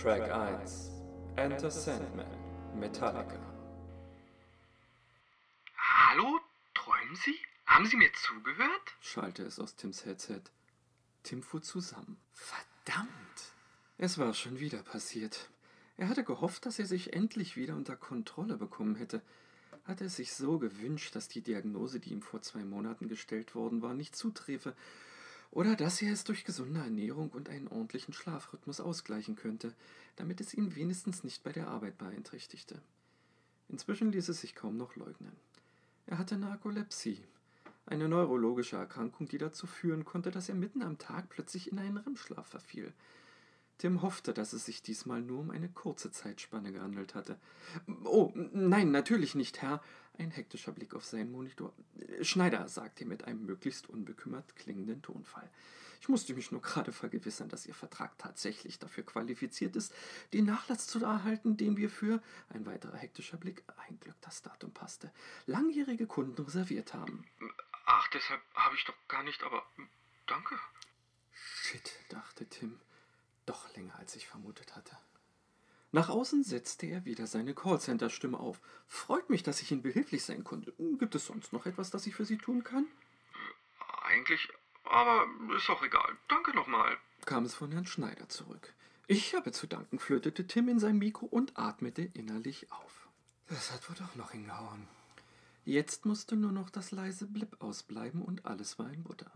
Track 1 Enter Sandman Metallica Hallo? Träumen Sie? Haben Sie mir zugehört? schallte es aus Tims Headset. Tim fuhr zusammen. Verdammt! Es war schon wieder passiert. Er hatte gehofft, dass er sich endlich wieder unter Kontrolle bekommen hätte. Hatte es sich so gewünscht, dass die Diagnose, die ihm vor zwei Monaten gestellt worden war, nicht zuträfe, oder dass er es durch gesunde Ernährung und einen ordentlichen Schlafrhythmus ausgleichen könnte, damit es ihn wenigstens nicht bei der Arbeit beeinträchtigte. Inzwischen ließ es sich kaum noch leugnen. Er hatte Narkolepsie, eine neurologische Erkrankung, die dazu führen konnte, dass er mitten am Tag plötzlich in einen REM-Schlaf verfiel. Tim hoffte, dass es sich diesmal nur um eine kurze Zeitspanne gehandelt hatte. Oh, nein, natürlich nicht, Herr. Ein hektischer Blick auf seinen Monitor. Schneider, sagte er mit einem möglichst unbekümmert klingenden Tonfall. Ich musste mich nur gerade vergewissern, dass Ihr Vertrag tatsächlich dafür qualifiziert ist, den Nachlass zu erhalten, den wir für, ein weiterer hektischer Blick, ein Glück das Datum passte, langjährige Kunden reserviert haben. Ach, deshalb habe ich doch gar nicht, aber danke. Shit, dachte Tim doch länger als ich vermutet hatte. Nach außen setzte er wieder seine Callcenter-Stimme auf. Freut mich, dass ich Ihnen behilflich sein konnte. Gibt es sonst noch etwas, das ich für Sie tun kann? Eigentlich, aber ist auch egal. Danke nochmal. kam es von Herrn Schneider zurück. Ich habe zu danken, flötete Tim in sein Mikro und atmete innerlich auf. Das hat wohl doch noch hingehauen. Jetzt musste nur noch das leise Blip ausbleiben und alles war in Butter.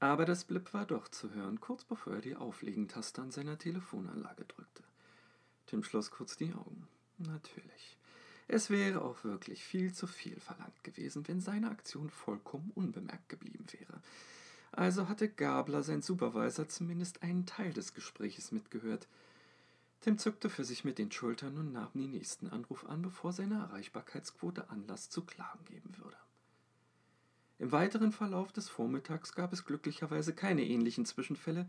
Aber das Blip war doch zu hören, kurz bevor er die Auflegentaste an seiner Telefonanlage drückte. Tim schloss kurz die Augen. Natürlich. Es wäre auch wirklich viel zu viel verlangt gewesen, wenn seine Aktion vollkommen unbemerkt geblieben wäre. Also hatte Gabler, sein Supervisor, zumindest einen Teil des Gespräches mitgehört. Tim zuckte für sich mit den Schultern und nahm den nächsten Anruf an, bevor seine Erreichbarkeitsquote Anlass zu Klagen geben würde. Im weiteren Verlauf des Vormittags gab es glücklicherweise keine ähnlichen Zwischenfälle,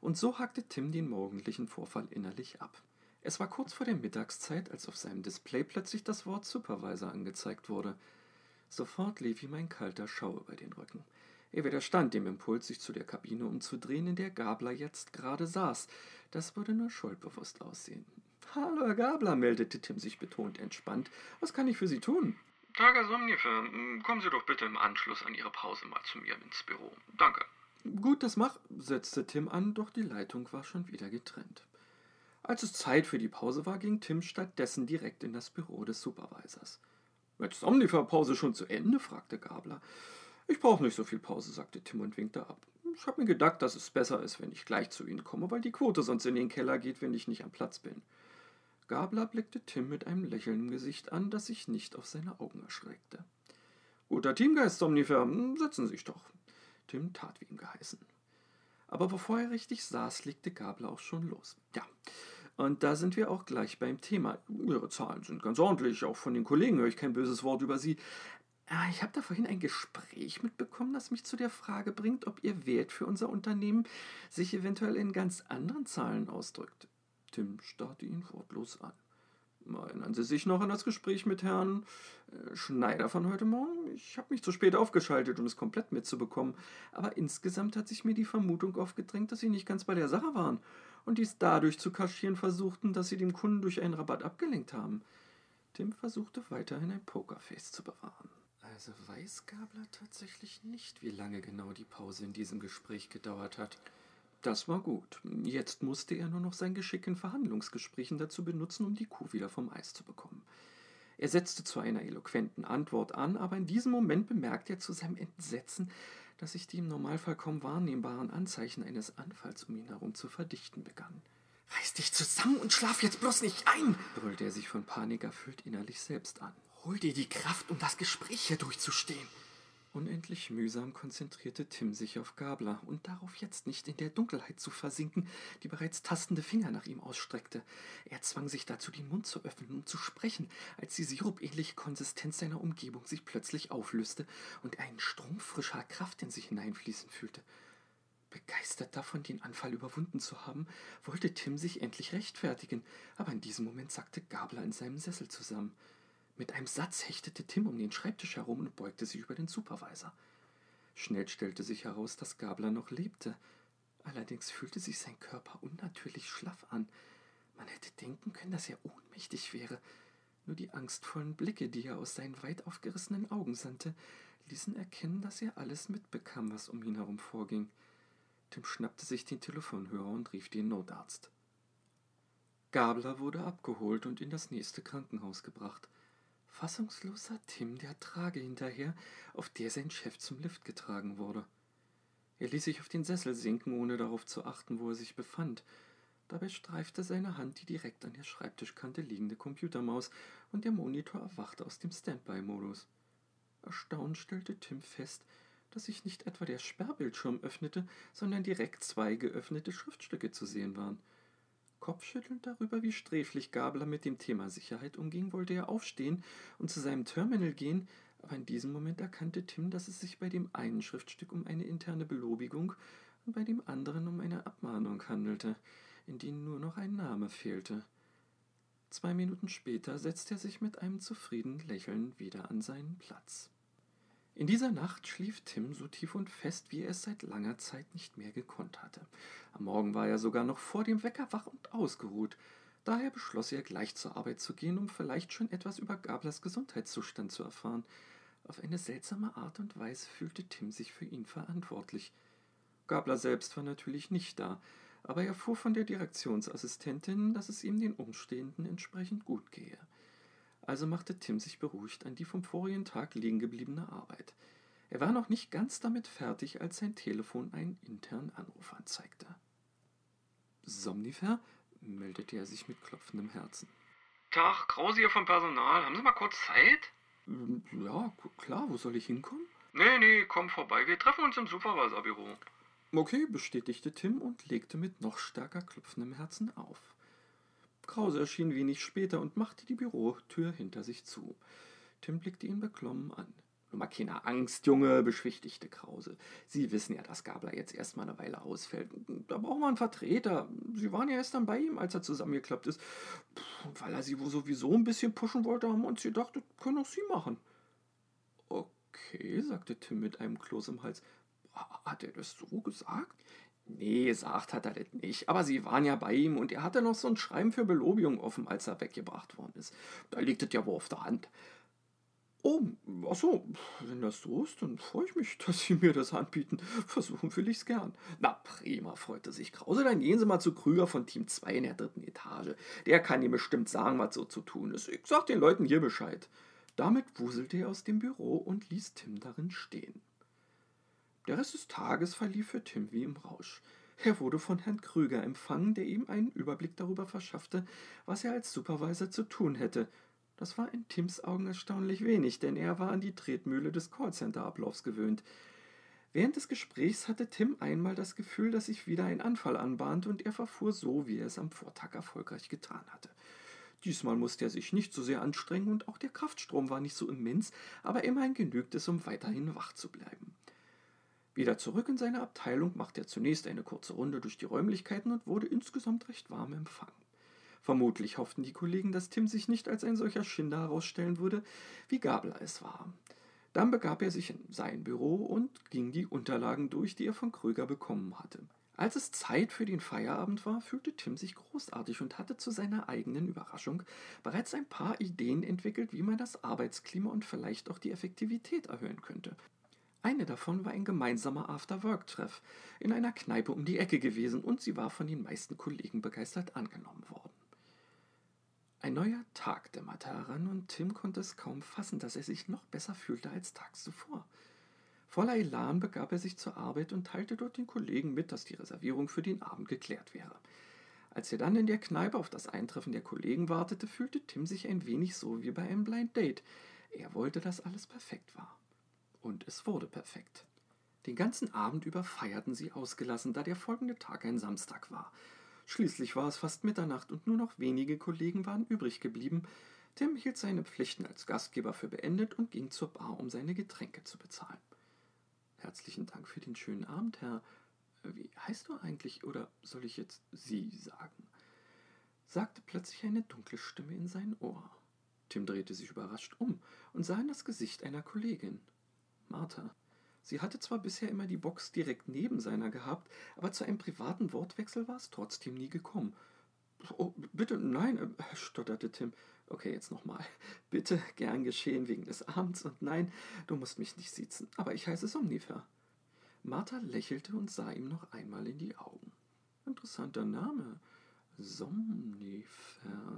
und so hackte Tim den morgendlichen Vorfall innerlich ab. Es war kurz vor der Mittagszeit, als auf seinem Display plötzlich das Wort Supervisor angezeigt wurde. Sofort lief ihm ein kalter Schau über den Rücken. Er widerstand dem Impuls, sich zu der Kabine umzudrehen, in der Gabler jetzt gerade saß. Das würde nur schuldbewusst aussehen. Hallo, Herr Gabler, meldete Tim sich betont entspannt. Was kann ich für Sie tun? Tager Somnifer, kommen Sie doch bitte im Anschluss an Ihre Pause mal zu mir ins Büro. Danke. Gut, das mach, setzte Tim an, doch die Leitung war schon wieder getrennt. Als es Zeit für die Pause war, ging Tim stattdessen direkt in das Büro des Supervisors. Jetzt Somnifer-Pause schon zu Ende? fragte Gabler. Ich brauche nicht so viel Pause, sagte Tim und winkte ab. Ich habe mir gedacht, dass es besser ist, wenn ich gleich zu Ihnen komme, weil die Quote sonst in den Keller geht, wenn ich nicht am Platz bin. Gabler blickte Tim mit einem Lächeln im Gesicht an, das sich nicht auf seine Augen erschreckte. Guter Teamgeist, Somnifer, setzen Sie sich doch. Tim tat wie ihm geheißen. Aber bevor er richtig saß, legte Gabler auch schon los. Ja, und da sind wir auch gleich beim Thema. Ihre Zahlen sind ganz ordentlich, auch von den Kollegen höre ich kein böses Wort über Sie. Ah, ich habe da vorhin ein Gespräch mitbekommen, das mich zu der Frage bringt, ob Ihr Wert für unser Unternehmen sich eventuell in ganz anderen Zahlen ausdrückt. Tim starrte ihn wortlos an. Erinnern Sie sich noch an das Gespräch mit Herrn äh, Schneider von heute Morgen? Ich habe mich zu spät aufgeschaltet, um es komplett mitzubekommen, aber insgesamt hat sich mir die Vermutung aufgedrängt, dass Sie nicht ganz bei der Sache waren und dies dadurch zu kaschieren versuchten, dass Sie dem Kunden durch einen Rabatt abgelenkt haben. Tim versuchte weiterhin ein Pokerface zu bewahren. Also weiß Gabler tatsächlich nicht, wie lange genau die Pause in diesem Gespräch gedauert hat. Das war gut. Jetzt musste er nur noch sein Geschick in Verhandlungsgesprächen dazu benutzen, um die Kuh wieder vom Eis zu bekommen. Er setzte zu einer eloquenten Antwort an, aber in diesem Moment bemerkte er zu seinem Entsetzen, dass sich die im Normalfall kaum wahrnehmbaren Anzeichen eines Anfalls um ihn herum zu verdichten begannen. Reiß dich zusammen und schlaf jetzt bloß nicht ein, brüllte er sich von Panik erfüllt innerlich selbst an. Hol dir die Kraft, um das Gespräch hier durchzustehen. Unendlich mühsam konzentrierte Tim sich auf Gabler und darauf jetzt nicht in der Dunkelheit zu versinken, die bereits tastende Finger nach ihm ausstreckte. Er zwang sich dazu, den Mund zu öffnen und zu sprechen, als die sirupähnliche Konsistenz seiner Umgebung sich plötzlich auflöste und er einen Strom frischer Kraft in sich hineinfließen fühlte. Begeistert davon, den Anfall überwunden zu haben, wollte Tim sich endlich rechtfertigen, aber in diesem Moment sackte Gabler in seinem Sessel zusammen. Mit einem Satz hechtete Tim um den Schreibtisch herum und beugte sich über den Supervisor. Schnell stellte sich heraus, dass Gabler noch lebte. Allerdings fühlte sich sein Körper unnatürlich schlaff an. denken können, dass er ohnmächtig wäre. Nur die angstvollen Blicke, die er aus seinen weit aufgerissenen Augen sandte, ließen erkennen, dass er alles mitbekam, was um ihn herum vorging. Tim schnappte sich den Telefonhörer und rief den Notarzt. Gabler wurde abgeholt und in das nächste Krankenhaus gebracht. Fassungsloser Tim der Trage hinterher, auf der sein Chef zum Lift getragen wurde. Er ließ sich auf den Sessel sinken, ohne darauf zu achten, wo er sich befand. Dabei streifte seine Hand die direkt an der Schreibtischkante liegende Computermaus und der Monitor erwachte aus dem Standby-Modus. Erstaunt stellte Tim fest, dass sich nicht etwa der Sperrbildschirm öffnete, sondern direkt zwei geöffnete Schriftstücke zu sehen waren. Kopfschüttelnd darüber, wie sträflich Gabler mit dem Thema Sicherheit umging, wollte er aufstehen und zu seinem Terminal gehen, aber in diesem Moment erkannte Tim, dass es sich bei dem einen Schriftstück um eine interne Belobigung und bei dem anderen um eine Abmahnung handelte in denen nur noch ein Name fehlte. Zwei Minuten später setzte er sich mit einem zufriedenen Lächeln wieder an seinen Platz. In dieser Nacht schlief Tim so tief und fest, wie er es seit langer Zeit nicht mehr gekonnt hatte. Am Morgen war er sogar noch vor dem Wecker wach und ausgeruht. Daher beschloss er, gleich zur Arbeit zu gehen, um vielleicht schon etwas über Gablers Gesundheitszustand zu erfahren. Auf eine seltsame Art und Weise fühlte Tim sich für ihn verantwortlich. Gabler selbst war natürlich nicht da, aber er erfuhr von der Direktionsassistentin, dass es ihm den Umstehenden entsprechend gut gehe. Also machte Tim sich beruhigt an die vom vorigen Tag liegen gebliebene Arbeit. Er war noch nicht ganz damit fertig, als sein Telefon einen internen Anruf anzeigte. Somnifer? meldete er sich mit klopfendem Herzen. Tag, Krause hier vom Personal. Haben Sie mal kurz Zeit? Ähm, ja, klar, wo soll ich hinkommen? Nee, nee, komm vorbei. Wir treffen uns im Supervisorbüro. Okay, bestätigte Tim und legte mit noch stärker klopfendem Herzen auf. Krause erschien wenig später und machte die Bürotür hinter sich zu. Tim blickte ihn beklommen an. Nur mal keine Angst, Junge, beschwichtigte Krause. Sie wissen ja, dass Gabler jetzt erstmal eine Weile ausfällt. Da braucht man einen Vertreter. Sie waren ja erst dann bei ihm, als er zusammengeklappt ist. Und weil er sie sowieso ein bisschen pushen wollte, haben wir uns gedacht, das können auch Sie machen. Okay, sagte Tim mit einem Kloß im Hals. Hat er das so gesagt? Nee, gesagt hat er das nicht. Aber sie waren ja bei ihm und er hatte noch so ein Schreiben für Belobigung offen, als er weggebracht worden ist. Da liegt es ja wohl auf der Hand. Oh, achso, wenn das so ist, dann freue ich mich, dass Sie mir das anbieten. Versuchen will ich's gern. Na prima, freute sich Krause. Dann gehen Sie mal zu Krüger von Team 2 in der dritten Etage. Der kann Ihnen bestimmt sagen, was so zu tun ist. Ich sag den Leuten hier Bescheid. Damit wuselte er aus dem Büro und ließ Tim darin stehen. Der Rest des Tages verlief für Tim wie im Rausch. Er wurde von Herrn Krüger empfangen, der ihm einen Überblick darüber verschaffte, was er als Supervisor zu tun hätte. Das war in Tims Augen erstaunlich wenig, denn er war an die Tretmühle des Callcenter-Ablaufs gewöhnt. Während des Gesprächs hatte Tim einmal das Gefühl, dass sich wieder ein Anfall anbahnte, und er verfuhr so, wie er es am Vortag erfolgreich getan hatte. Diesmal musste er sich nicht so sehr anstrengen und auch der Kraftstrom war nicht so immens, aber immerhin genügte es, um weiterhin wach zu bleiben. Wieder zurück in seine Abteilung machte er zunächst eine kurze Runde durch die Räumlichkeiten und wurde insgesamt recht warm empfangen. Vermutlich hofften die Kollegen, dass Tim sich nicht als ein solcher Schinder herausstellen würde, wie Gabler es war. Dann begab er sich in sein Büro und ging die Unterlagen durch, die er von Kröger bekommen hatte. Als es Zeit für den Feierabend war, fühlte Tim sich großartig und hatte zu seiner eigenen Überraschung bereits ein paar Ideen entwickelt, wie man das Arbeitsklima und vielleicht auch die Effektivität erhöhen könnte. Eine davon war ein gemeinsamer After-Work-Treff in einer Kneipe um die Ecke gewesen und sie war von den meisten Kollegen begeistert angenommen worden. Ein neuer Tag dämmerte heran und Tim konnte es kaum fassen, dass er sich noch besser fühlte als tags zuvor. Voller Elan begab er sich zur Arbeit und teilte dort den Kollegen mit, dass die Reservierung für den Abend geklärt wäre. Als er dann in der Kneipe auf das Eintreffen der Kollegen wartete, fühlte Tim sich ein wenig so wie bei einem Blind Date. Er wollte, dass alles perfekt war. Und es wurde perfekt. Den ganzen Abend über feierten sie ausgelassen, da der folgende Tag ein Samstag war. Schließlich war es fast Mitternacht und nur noch wenige Kollegen waren übrig geblieben. Tim hielt seine Pflichten als Gastgeber für beendet und ging zur Bar, um seine Getränke zu bezahlen. Herzlichen Dank für den schönen Abend, Herr. Wie heißt du eigentlich, oder soll ich jetzt Sie sagen? sagte plötzlich eine dunkle Stimme in sein Ohr. Tim drehte sich überrascht um und sah in das Gesicht einer Kollegin. Martha. Sie hatte zwar bisher immer die Box direkt neben seiner gehabt, aber zu einem privaten Wortwechsel war es trotzdem nie gekommen. oh, bitte, nein, äh, stotterte Tim. Okay, jetzt nochmal. Bitte, gern geschehen wegen des Abends und nein, du musst mich nicht siezen, aber ich heiße Somnifer. Martha lächelte und sah ihm noch einmal in die Augen. Interessanter Name. Somnifer,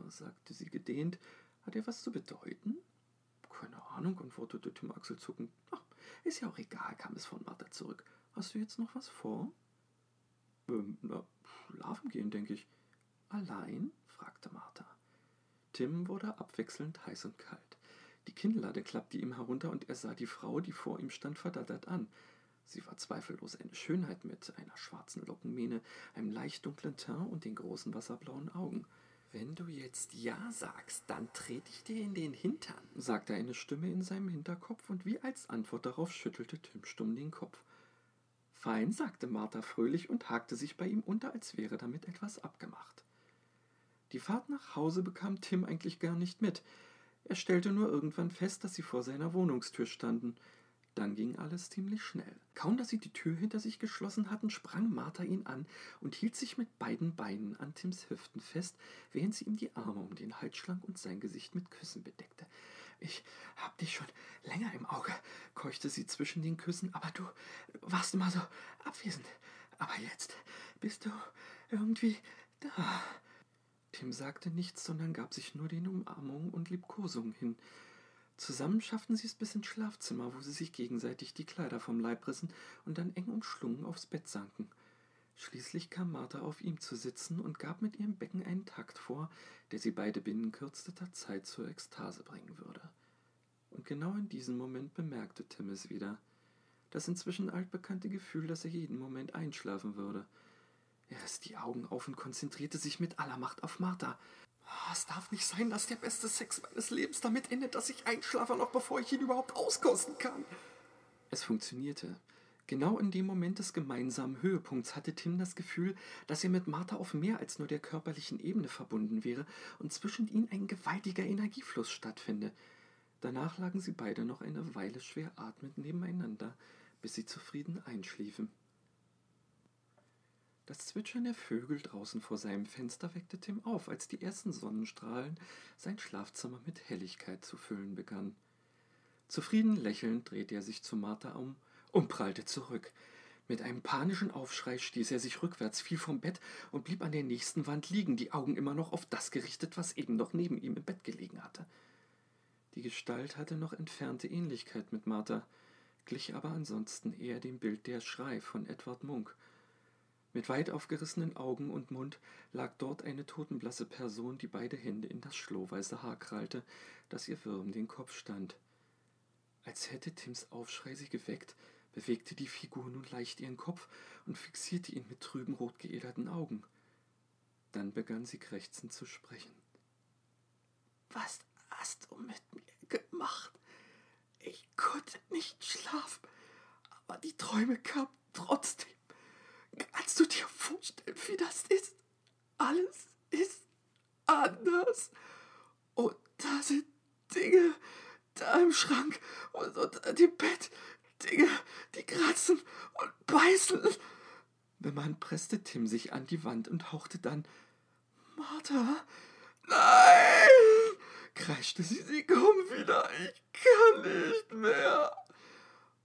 sagte sie gedehnt. Hat er was zu bedeuten? Keine Ahnung, antwortete Tim achselzuckend. Ach, ist ja auch egal, kam es von Martha zurück. Hast du jetzt noch was vor? Ähm, na, schlafen gehen, denke ich. Allein? fragte Martha. Tim wurde abwechselnd heiß und kalt. Die Kinnlade klappte ihm herunter und er sah die Frau, die vor ihm stand, verdattert an. Sie war zweifellos eine Schönheit mit einer schwarzen Lockenmähne, einem leicht dunklen Teint und den großen wasserblauen Augen. Wenn du jetzt Ja sagst, dann trete ich dir in den Hintern, sagte eine Stimme in seinem Hinterkopf, und wie als Antwort darauf schüttelte Tim stumm den Kopf. Fein, sagte Martha fröhlich und hakte sich bei ihm unter, als wäre damit etwas abgemacht. Die Fahrt nach Hause bekam Tim eigentlich gar nicht mit. Er stellte nur irgendwann fest, dass sie vor seiner Wohnungstür standen. Dann ging alles ziemlich schnell. Kaum dass sie die Tür hinter sich geschlossen hatten, sprang Martha ihn an und hielt sich mit beiden Beinen an Tims Hüften fest, während sie ihm die Arme um den Hals schlang und sein Gesicht mit Küssen bedeckte. Ich hab dich schon länger im Auge, keuchte sie zwischen den Küssen, aber du warst immer so abwesend. Aber jetzt bist du irgendwie da. Tim sagte nichts, sondern gab sich nur den Umarmungen und Liebkosungen hin. Zusammen schafften sie es bis ins Schlafzimmer, wo sie sich gegenseitig die Kleider vom Leib rissen und dann eng umschlungen aufs Bett sanken. Schließlich kam Martha auf ihm zu sitzen und gab mit ihrem Becken einen Takt vor, der sie beide binnen kürzester Zeit zur Ekstase bringen würde. Und genau in diesem Moment bemerkte Tim es wieder. Das inzwischen altbekannte Gefühl, dass er jeden Moment einschlafen würde. Er riss die Augen auf und konzentrierte sich mit aller Macht auf Martha. Ah, es darf nicht sein, dass der beste Sex meines Lebens damit endet, dass ich einschlafe, noch bevor ich ihn überhaupt auskosten kann. Es funktionierte. Genau in dem Moment des gemeinsamen Höhepunkts hatte Tim das Gefühl, dass er mit Martha auf mehr als nur der körperlichen Ebene verbunden wäre und zwischen ihnen ein gewaltiger Energiefluss stattfinde. Danach lagen sie beide noch eine Weile schwer atmend nebeneinander, bis sie zufrieden einschliefen. Das Zwitschern der Vögel draußen vor seinem Fenster weckte Tim auf, als die ersten Sonnenstrahlen sein Schlafzimmer mit Helligkeit zu füllen begannen. Zufrieden lächelnd drehte er sich zu Martha um und prallte zurück. Mit einem panischen Aufschrei stieß er sich rückwärts, fiel vom Bett und blieb an der nächsten Wand liegen, die Augen immer noch auf das gerichtet, was eben noch neben ihm im Bett gelegen hatte. Die Gestalt hatte noch entfernte Ähnlichkeit mit Martha, glich aber ansonsten eher dem Bild der Schrei von Edward Munk – mit weit aufgerissenen Augen und Mund lag dort eine totenblasse Person, die beide Hände in das schlohweiße Haar krallte, das ihr wirr um den Kopf stand. Als hätte Tims Aufschrei sie geweckt, bewegte die Figur nun leicht ihren Kopf und fixierte ihn mit trüben, rot geäderten Augen. Dann begann sie krächzend zu sprechen. Was hast du mit mir gemacht? Ich konnte nicht schlafen, aber die Träume kamen trotzdem. Kannst du dir vorstellen, wie das ist? Alles ist anders. Und da sind Dinge da im Schrank und unter dem Bett. Dinge, die kratzen und beißen. Der Mann presste Tim sich an die Wand und hauchte dann Martha, nein! kreischte sie, sie kommen wieder, ich kann nicht mehr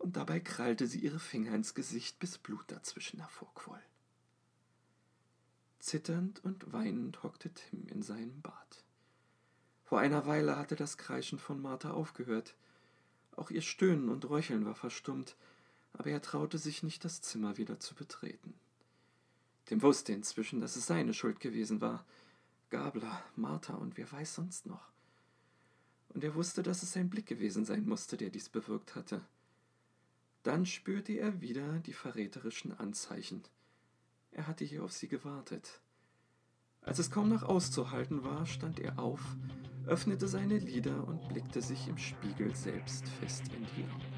und dabei krallte sie ihre Finger ins Gesicht, bis Blut dazwischen hervorquoll. Zitternd und weinend hockte Tim in seinem Bad. Vor einer Weile hatte das Kreischen von Martha aufgehört. Auch ihr Stöhnen und Röcheln war verstummt, aber er traute sich nicht, das Zimmer wieder zu betreten. Tim wusste inzwischen, dass es seine Schuld gewesen war. Gabler, Martha und wer weiß sonst noch. Und er wusste, dass es sein Blick gewesen sein musste, der dies bewirkt hatte. Dann spürte er wieder die verräterischen Anzeichen. Er hatte hier auf sie gewartet. Als es kaum noch auszuhalten war, stand er auf, öffnete seine Lider und blickte sich im Spiegel selbst fest in die Augen.